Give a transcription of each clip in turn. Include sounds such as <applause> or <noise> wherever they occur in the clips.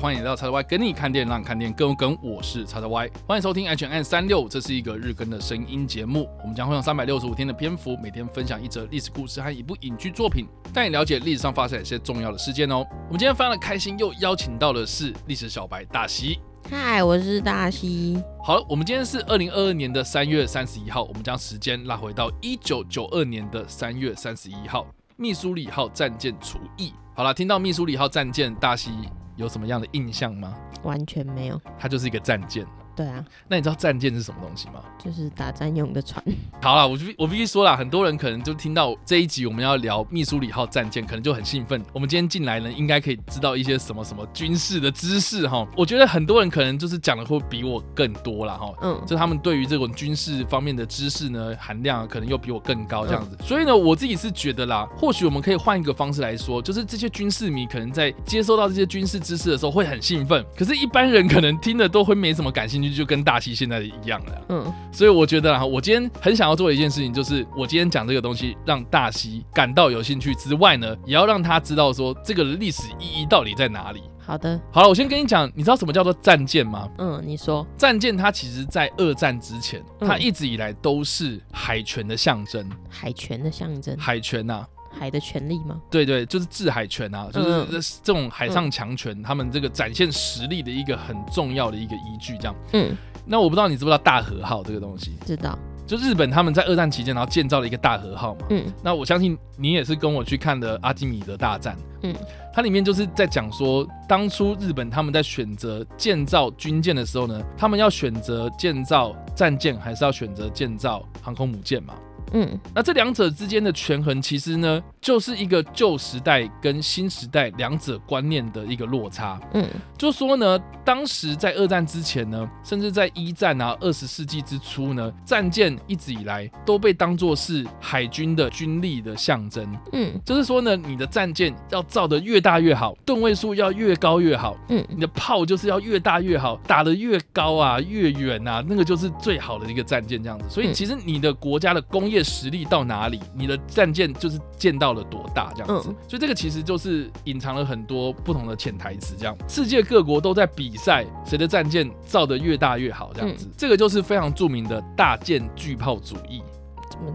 欢迎来到 XXY 跟你看电影，让你看电影更有梗。我是 XXY，欢迎收听 H N 三六这是一个日更的声音节目。我们将会用三百六十五天的篇幅，每天分享一则历史故事和一部影剧作品，带你了解历史上发生一些重要的事件哦。我们今天非常的开心，又邀请到的是历史小白大西。嗨，我是大西。好了，我们今天是二零二二年的三月三十一号，我们将时间拉回到一九九二年的三月三十一号，密苏里号战舰除役。好了，听到密苏里号战舰，大西有什么样的印象吗？完全没有，它就是一个战舰。对啊，那你知道战舰是什么东西吗？就是打战用的船。好了，我必我必须说了，很多人可能就听到这一集我们要聊密苏里号战舰，可能就很兴奋。我们今天进来呢，应该可以知道一些什么什么军事的知识哈。我觉得很多人可能就是讲的会比我更多了哈。嗯，就他们对于这种军事方面的知识呢，含量可能又比我更高这样子。嗯、所以呢，我自己是觉得啦，或许我们可以换一个方式来说，就是这些军事迷可能在接收到这些军事知识的时候会很兴奋，可是一般人可能听的都会没什么感兴趣，就跟大西现在一样了，嗯，所以我觉得啊，我今天很想要做的一件事情，就是我今天讲这个东西，让大西感到有兴趣之外呢，也要让他知道说这个历史意义到底在哪里。好的，好了，我先跟你讲，你知道什么叫做战舰吗？嗯，你说，战舰它其实在二战之前，它一直以来都是海权的象征，海权的象征，海权呐。海的权利吗？对对，就是制海权啊，就是这种海上强权，他们这个展现实力的一个很重要的一个依据，这样。嗯，那我不知道你知不知道大和号这个东西？知道。就日本他们在二战期间，然后建造了一个大和号嘛。嗯。那我相信你也是跟我去看的《阿基米德大战》。嗯。它里面就是在讲说，当初日本他们在选择建造军舰的时候呢，他们要选择建造战舰，还是要选择建造航空母舰嘛？嗯，那这两者之间的权衡，其实呢，就是一个旧时代跟新时代两者观念的一个落差。嗯，就说呢，当时在二战之前呢，甚至在一战啊，二十世纪之初呢，战舰一直以来都被当作是海军的军力的象征。嗯，就是说呢，你的战舰要造的越大越好，吨位数要越高越好。嗯，你的炮就是要越大越好，打得越高啊，越远啊，那个就是最好的一个战舰这样子。所以其实你的国家的工业实力到哪里，你的战舰就是建到了多大这样子，所以这个其实就是隐藏了很多不同的潜台词。这样，世界各国都在比赛谁的战舰造得越大越好，这样子，这个就是非常著名的大舰巨炮主义。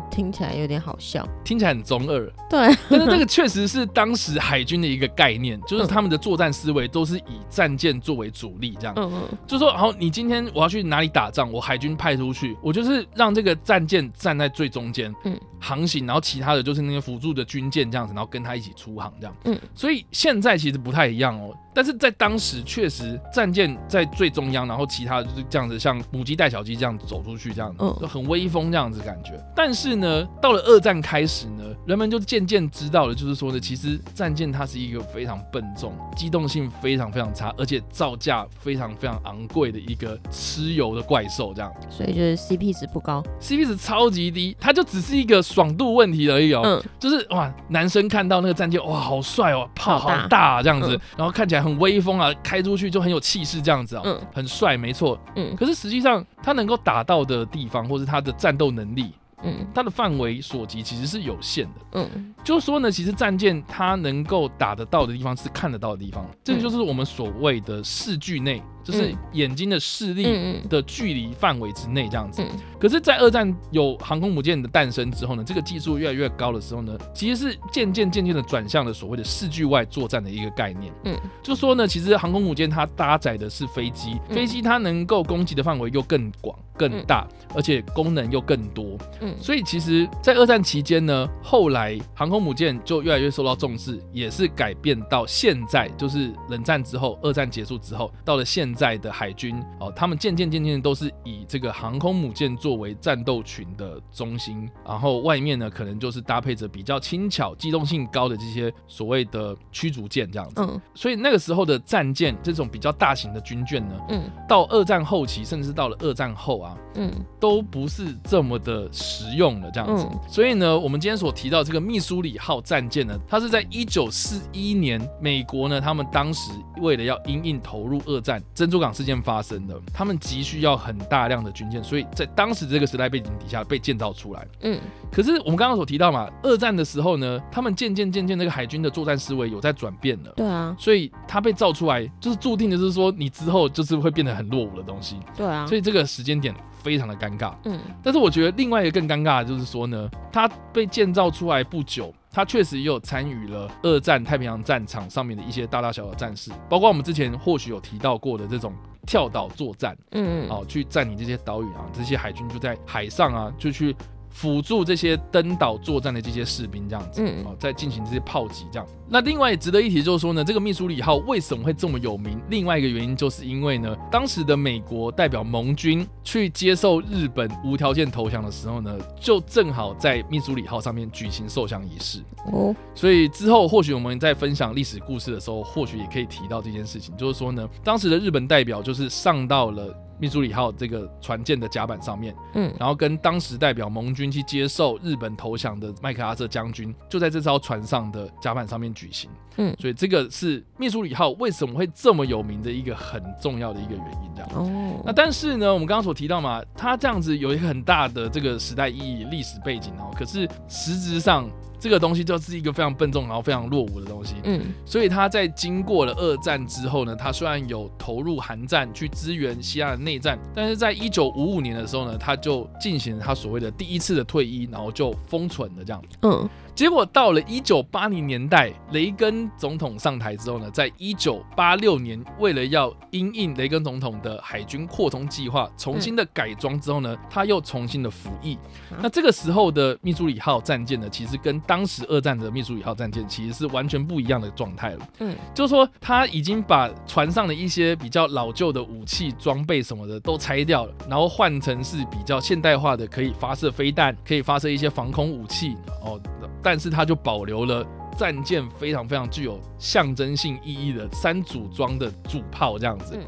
听起来有点好笑，听起来很中二。对，但是这个确实是当时海军的一个概念，就是他们的作战思维都是以战舰作为主力，这样。嗯嗯。就说，好，你今天我要去哪里打仗，我海军派出去，我就是让这个战舰站在最中间，嗯，航行，然后其他的就是那些辅助的军舰这样子，然后跟他一起出航这样。嗯。所以现在其实不太一样哦。但是在当时确实战舰在最中央，然后其他的就是这样子，像母鸡带小鸡这样走出去，这样子就很威风这样子感觉。但是呢，到了二战开始呢，人们就渐渐知道了，就是说呢，其实战舰它是一个非常笨重、机动性非常非常差，而且造价非常非常昂贵的一个吃油的怪兽，这样。所以就是 CP 值不高，CP 值超级低，它就只是一个爽度问题而已哦。嗯，就是哇，男生看到那个战舰哇，好帅哦，炮好大啊，这样子，然后看起来。很威风啊，开出去就很有气势，这样子啊，嗯，很帅，没错，嗯。可是实际上，它能够打到的地方，或是它的战斗能力，嗯，它的范围所及其实是有限的，嗯。就是说呢，其实战舰它能够打得到的地方是看得到的地方，这个就是我们所谓的视距内。就是眼睛的视力的距离范围之内这样子。可是，在二战有航空母舰的诞生之后呢，这个技术越来越高的时候呢，其实是渐渐渐渐的转向了所谓的视距外作战的一个概念。嗯，就说呢，其实航空母舰它搭载的是飞机，飞机它能够攻击的范围又更广、更大，而且功能又更多。嗯，所以其实，在二战期间呢，后来航空母舰就越来越受到重视，也是改变到现在，就是冷战之后，二战结束之后，到了现在的海军哦，他们渐渐渐渐都是以这个航空母舰作为战斗群的中心，然后外面呢，可能就是搭配着比较轻巧、机动性高的这些所谓的驱逐舰这样子。嗯，所以那个时候的战舰这种比较大型的军舰呢，嗯，到二战后期，甚至到了二战后啊，嗯，都不是这么的实用了这样子。所以呢，我们今天所提到这个密苏里号战舰呢，它是在一九四一年，美国呢，他们当时为了要因应投入二战。珍珠港事件发生的，他们急需要很大量的军舰，所以在当时这个时代背景底下被建造出来。嗯，可是我们刚刚所提到嘛，二战的时候呢，他们渐渐渐渐那个海军的作战思维有在转变了。对啊，所以它被造出来就是注定的，就是说你之后就是会变得很落伍的东西。对啊，所以这个时间点非常的尴尬。嗯，但是我觉得另外一个更尴尬的就是说呢，它被建造出来不久。他确实也有参与了二战太平洋战场上面的一些大大小小战事，包括我们之前或许有提到过的这种跳岛作战，嗯，哦，去占领这些岛屿啊，这些海军就在海上啊，就去。辅助这些登岛作战的这些士兵，这样子，嗯，哦，在进行这些炮击，这样。那另外值得一提就是说呢，这个密苏里号为什么会这么有名？另外一个原因就是因为呢，当时的美国代表盟军去接受日本无条件投降的时候呢，就正好在密苏里号上面举行受降仪式。哦，所以之后或许我们在分享历史故事的时候，或许也可以提到这件事情，就是说呢，当时的日本代表就是上到了。密苏里号这个船舰的甲板上面，嗯，然后跟当时代表盟军去接受日本投降的麦克阿瑟将军，就在这艘船上的甲板上面举行，嗯，所以这个是密苏里号为什么会这么有名的一个很重要的一个原因，这样。哦，那但是呢，我们刚刚所提到嘛，它这样子有一个很大的这个时代意义、历史背景哦，可是实质上。这个东西就是一个非常笨重，然后非常落伍的东西。嗯，所以他在经过了二战之后呢，他虽然有投入韩战去支援西亚的内战，但是在一九五五年的时候呢，他就进行了他所谓的第一次的退役，然后就封存了这样。嗯。结果到了一九八零年代，雷根总统上台之后呢，在一九八六年，为了要因应雷根总统的海军扩充计划，重新的改装之后呢，他又重新的服役。那这个时候的密苏里号战舰呢，其实跟当时二战的密苏里号战舰其实是完全不一样的状态了。嗯，就是说他已经把船上的一些比较老旧的武器装备什么的都拆掉了，然后换成是比较现代化的，可以发射飞弹，可以发射一些防空武器哦。但是它就保留了战舰非常非常具有象征性意义的三组装的主炮这样子，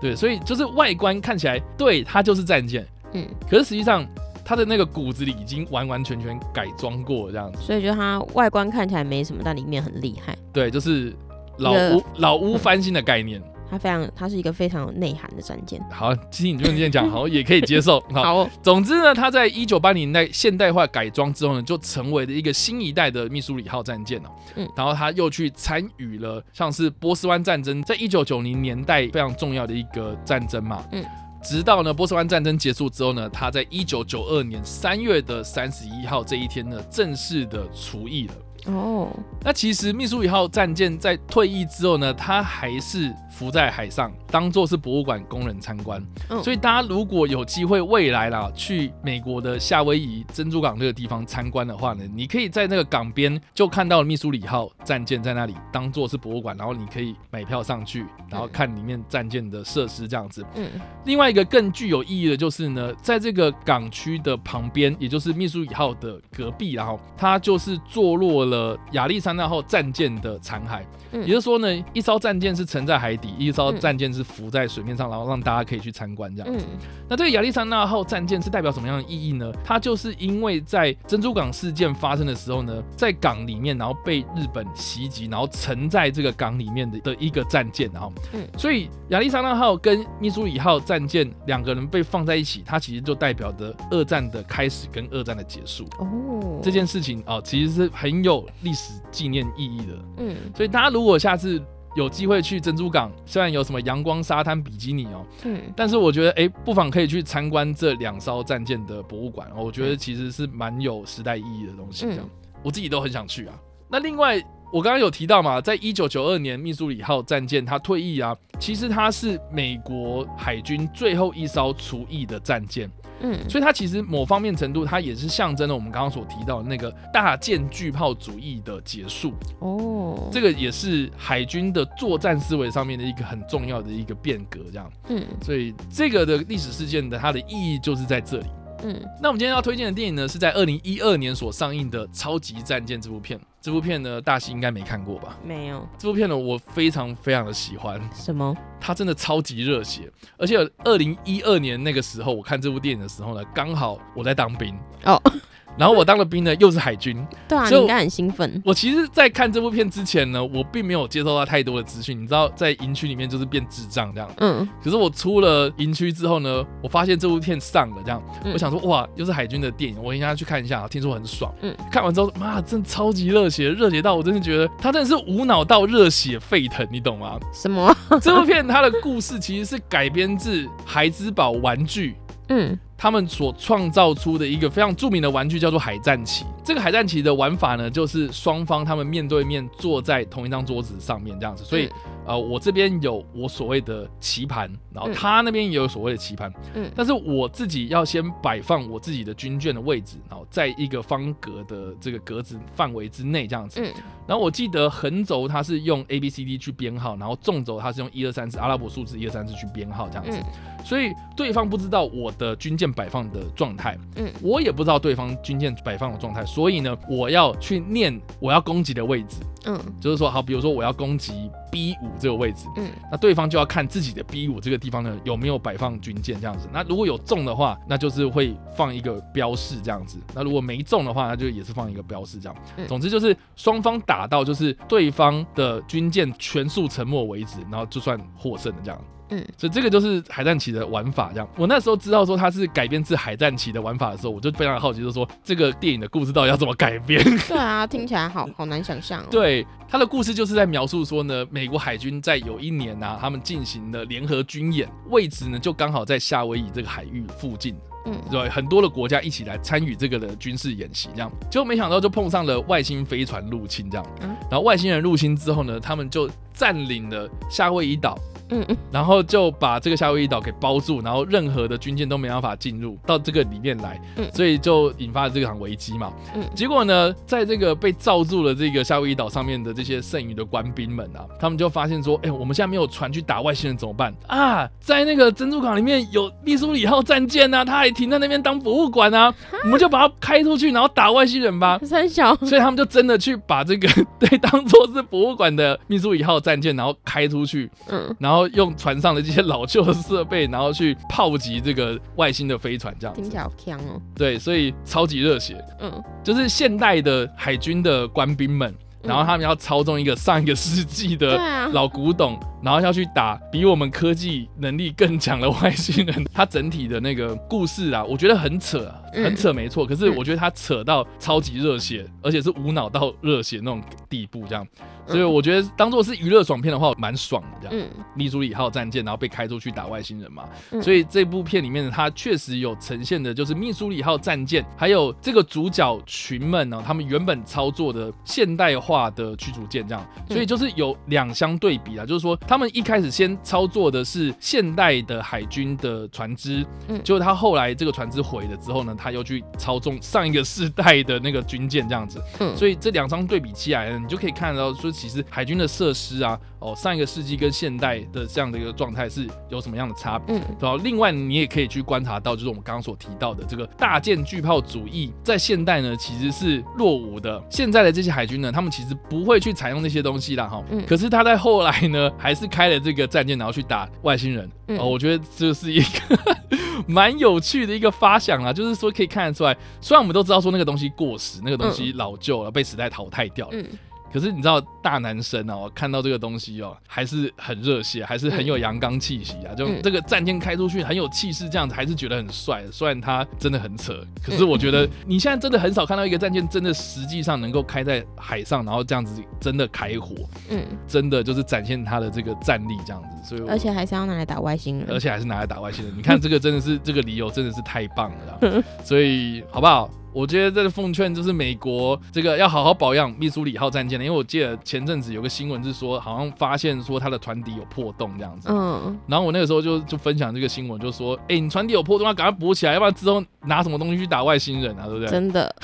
对，所以就是外观看起来对它就是战舰，嗯，可是实际上它的那个骨子里已经完完全全改装过这样子，所以就它外观看起来没什么，但里面很厉害，对，就是老屋老屋翻新的概念。它非常，它是一个非常有内涵的战舰。<laughs> 好，其实你就这样讲，<laughs> 好也可以接受。<laughs> 好，好哦、总之呢，它在一九八零年代现代化改装之后呢，就成为了一个新一代的密苏里号战舰了。嗯，然后它又去参与了像是波斯湾战争，在一九九零年代非常重要的一个战争嘛。嗯，直到呢波斯湾战争结束之后呢，他在一九九二年三月的三十一号这一天呢，正式的除役了。哦，那其实密苏里号战舰在退役之后呢，它还是浮在海上，当做是博物馆供人参观。嗯，所以大家如果有机会未来啦，去美国的夏威夷珍珠港这个地方参观的话呢，你可以在那个港边就看到密苏里号战舰在那里，当做是博物馆，然后你可以买票上去，然后看里面战舰的设施这样子。嗯，另外一个更具有意义的就是呢，在这个港区的旁边，也就是密苏里号的隔壁，然后它就是坐落了。了亚历山大号战舰的残骸，也就是说呢，一艘战舰是沉在海底，一艘战舰是浮在水面上，然后让大家可以去参观这样子。那这个亚历山大号战舰是代表什么样的意义呢？它就是因为在珍珠港事件发生的时候呢，在港里面，然后被日本袭击，然后沉在这个港里面的的一个战舰，然后，所以亚历山大号跟密苏里号战舰两个人被放在一起，它其实就代表着二战的开始跟二战的结束。哦，这件事情啊，其实是很有。历史纪念意义的，嗯，所以大家如果下次有机会去珍珠港，虽然有什么阳光沙滩比基尼哦，嗯，但是我觉得哎、欸，不妨可以去参观这两艘战舰的博物馆，我觉得其实是蛮有时代意义的东西，这样，我自己都很想去啊。那另外，我刚刚有提到嘛，在一九九二年密苏里号战舰它退役啊，其实它是美国海军最后一艘除役的战舰。嗯，所以它其实某方面程度，它也是象征了我们刚刚所提到的那个大舰巨炮主义的结束。哦，这个也是海军的作战思维上面的一个很重要的一个变革，这样。嗯，所以这个的历史事件的它的意义就是在这里。嗯，那我们今天要推荐的电影呢，是在二零一二年所上映的《超级战舰》这部片。这部片呢，大西应该没看过吧？没有。这部片呢，我非常非常的喜欢。什么？它真的超级热血，而且二零一二年那个时候，我看这部电影的时候呢，刚好我在当兵。哦。<laughs> 然后我当了兵呢，又是海军。对啊，你应该很兴奋。我其实，在看这部片之前呢，我并没有接受到太多的资讯。你知道，在营区里面就是变智障这样。嗯。可是我出了营区之后呢，我发现这部片上了这样，嗯、我想说哇，又是海军的电影，我应该去看一下。听说很爽。嗯。看完之后，妈，真的超级热血，热血到我真的觉得他真的是无脑到热血沸腾，你懂吗？什么？<laughs> 这部片它的故事其实是改编自孩之宝玩具。嗯。他们所创造出的一个非常著名的玩具叫做海战棋。这个海战棋的玩法呢，就是双方他们面对面坐在同一张桌子上面这样子。所以，呃，我这边有我所谓的棋盘，然后他那边也有所谓的棋盘。嗯。但是我自己要先摆放我自己的军舰的位置，然后在一个方格的这个格子范围之内这样子。嗯。然后我记得横轴它是用 A B C D 去编号，然后纵轴它是用一二三四阿拉伯数字一二三四去编号这样子。所以对方不知道我的军舰摆放的状态，嗯，我也不知道对方军舰摆放的状态，所以呢，我要去念我要攻击的位置，嗯，就是说，好，比如说我要攻击 B 五这个位置，嗯，那对方就要看自己的 B 五这个地方呢有没有摆放军舰这样子，那如果有中的话，那就是会放一个标示这样子，那如果没中的话，那就也是放一个标示这样，嗯，总之就是双方打到就是对方的军舰全数沉没为止，然后就算获胜的这样。嗯，所以这个就是海战棋的玩法，这样。我那时候知道说它是改编自海战棋的玩法的时候，我就非常好奇，就是说这个电影的故事到底要怎么改编？<laughs> 对啊，听起来好好难想象哦。对，它的故事就是在描述说呢，美国海军在有一年呢、啊，他们进行了联合军演，位置呢就刚好在夏威夷这个海域附近。嗯，对，很多的国家一起来参与这个的军事演习，这样，结果没想到就碰上了外星飞船入侵，这样。嗯，然后外星人入侵之后呢，他们就占领了夏威夷岛。嗯嗯，然后就把这个夏威夷岛给包住，然后任何的军舰都没办法进入到这个里面来，嗯，所以就引发了这场危机嘛，嗯，结果呢，在这个被罩住了这个夏威夷岛上面的这些剩余的官兵们啊，他们就发现说，哎，我们现在没有船去打外星人怎么办啊？在那个珍珠港里面有密苏里号战舰啊，它还停在那边当博物馆啊，我们就把它开出去，然后打外星人吧。三小，所以他们就真的去把这个 <laughs> 对当做是博物馆的密苏里号战舰，然后开出去，嗯，然后。用船上的这些老旧的设备，然后去炮击这个外星的飞船，这样听起来好强哦。对，所以超级热血。嗯，就是现代的海军的官兵们，然后他们要操纵一个上一个世纪的老古董。然后要去打比我们科技能力更强的外星人，<laughs> 它整体的那个故事啊，我觉得很扯，很扯，没错。可是我觉得它扯到超级热血，而且是无脑到热血那种地步，这样。所以我觉得当做是娱乐爽片的话，蛮爽的这样。密苏里号战舰，然后被开出去打外星人嘛。所以这部片里面呢，它确实有呈现的就是密苏里号战舰，还有这个主角群们呢，他们原本操作的现代化的驱逐舰这样。所以就是有两相对比啊，就是说。他们一开始先操作的是现代的海军的船只，嗯，结果他后来这个船只毁了之后呢，他又去操纵上一个世代的那个军舰这样子，嗯，所以这两张对比起来呢，你就可以看到说，其实海军的设施啊，哦，上一个世纪跟现代的这样的一个状态是有什么样的差别，嗯，然后另外你也可以去观察到，就是我们刚刚所提到的这个大舰巨炮主义，在现代呢其实是落伍的，现在的这些海军呢，他们其实不会去采用那些东西啦。哈，嗯，可是他在后来呢，还是。开了这个战舰，然后去打外星人。嗯、哦，我觉得这是一个 <laughs> 蛮有趣的一个发想啊，就是说可以看得出来，虽然我们都知道说那个东西过时，那个东西老旧了，被时代淘汰掉了。嗯可是你知道大男生哦，看到这个东西哦，还是很热血，还是很有阳刚气息啊！就这个战舰开出去很有气势，这样子还是觉得很帅。虽然它真的很扯，可是我觉得你现在真的很少看到一个战舰真的实际上能够开在海上，然后这样子真的开火，嗯，真的就是展现它的这个战力这样子。所以而且还是要拿来打外星人，而且还是拿来打外星人。你看这个真的是这个理由真的是太棒了，所以好不好？我觉得这个奉劝就是美国这个要好好保养密苏里号战舰的，因为我记得前阵子有个新闻是说，好像发现说它的船底有破洞这样子。嗯。然后我那个时候就就分享这个新闻，就说，哎，你船底有破洞，要赶快补起来，要不然之后拿什么东西去打外星人啊，对不对？真的。<laughs>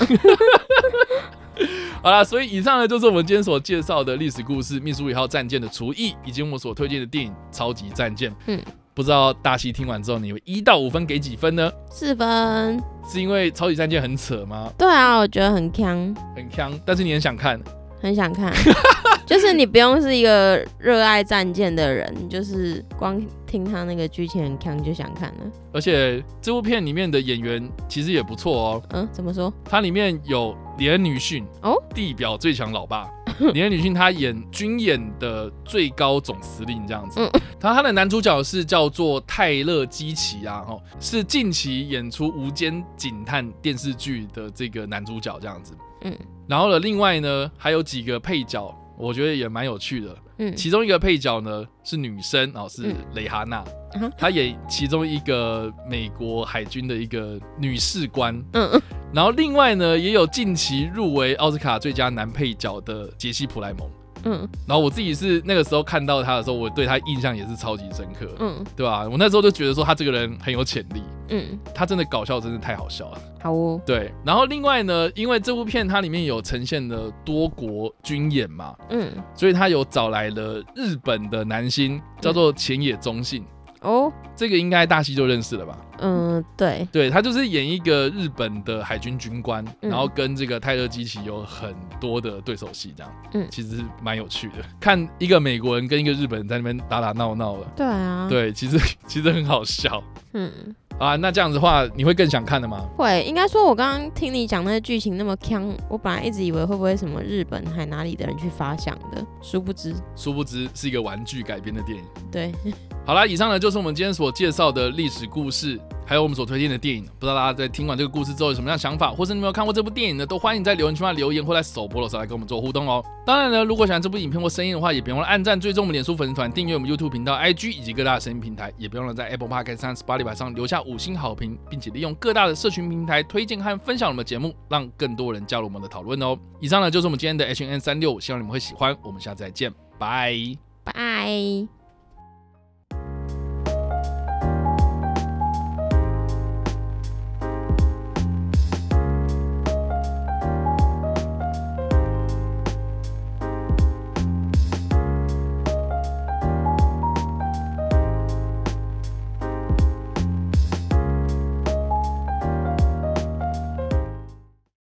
好啦，所以以上呢就是我们今天所介绍的历史故事——秘书一号战舰的厨艺，以及我们所推荐的电影《超级战舰》。嗯。不知道大西听完之后，你有一到五分给几分呢？四分。是因为超级战舰很扯吗？对啊，我觉得很强，很强。但是你很想看，很想看，<laughs> 就是你不用是一个热爱战舰的人，就是光听他那个剧情很强就想看了。而且这部片里面的演员其实也不错哦。嗯，怎么说？它里面有李恩·女训哦，地表最强老爸。李恩·女训他演军演的最高总司令这样子。嗯，他他的男主角是叫做泰勒·基奇啊，哦，是近期演出《无间警探》电视剧的这个男主角这样子。嗯，然后呢，另外呢还有几个配角。我觉得也蛮有趣的，嗯，其中一个配角呢是女生哦，是蕾哈娜，嗯，她演其中一个美国海军的一个女士官，嗯嗯，然后另外呢也有近期入围奥斯卡最佳男配角的杰西普莱蒙。嗯，然后我自己是那个时候看到他的时候，我对他印象也是超级深刻，嗯，对吧？我那时候就觉得说他这个人很有潜力，嗯，他真的搞笑真的太好笑了，好哦，对。然后另外呢，因为这部片它里面有呈现了多国军演嘛，嗯，所以他有找来了日本的男星，叫做浅野忠信。哦，这个应该大西就认识了吧？嗯，对，对，他就是演一个日本的海军军官，嗯、然后跟这个泰勒基奇有很多的对手戏，这样，嗯，其实蛮有趣的，看一个美国人跟一个日本人在那边打打闹闹的，对啊，对，其实其实很好笑，嗯。啊，那这样子的话，你会更想看的吗？会，应该说，我刚刚听你讲那个剧情那么强，我本来一直以为会不会什么日本还哪里的人去发想的，殊不知，殊不知是一个玩具改编的电影。对，好啦，以上呢就是我们今天所介绍的历史故事。还有我们所推荐的电影，不知道大家在听完这个故事之后有什么样的想法，或是你没有看过这部电影呢？都欢迎在留言区留言，或在首播的时候来跟我们做互动哦。当然呢，如果喜欢这部影片或声音的话，也别忘了按赞、追踪我们脸书粉丝团、订阅我们 YouTube 频道、IG 以及各大的声音平台，也别忘了在 Apple Podcast 和 Spotify 上留下五星好评，并且利用各大的社群平台推荐和分享我们的节目，让更多人加入我们的讨论哦。以上呢就是我们今天的 H N 365，希望你们会喜欢。我们下次再见，拜拜。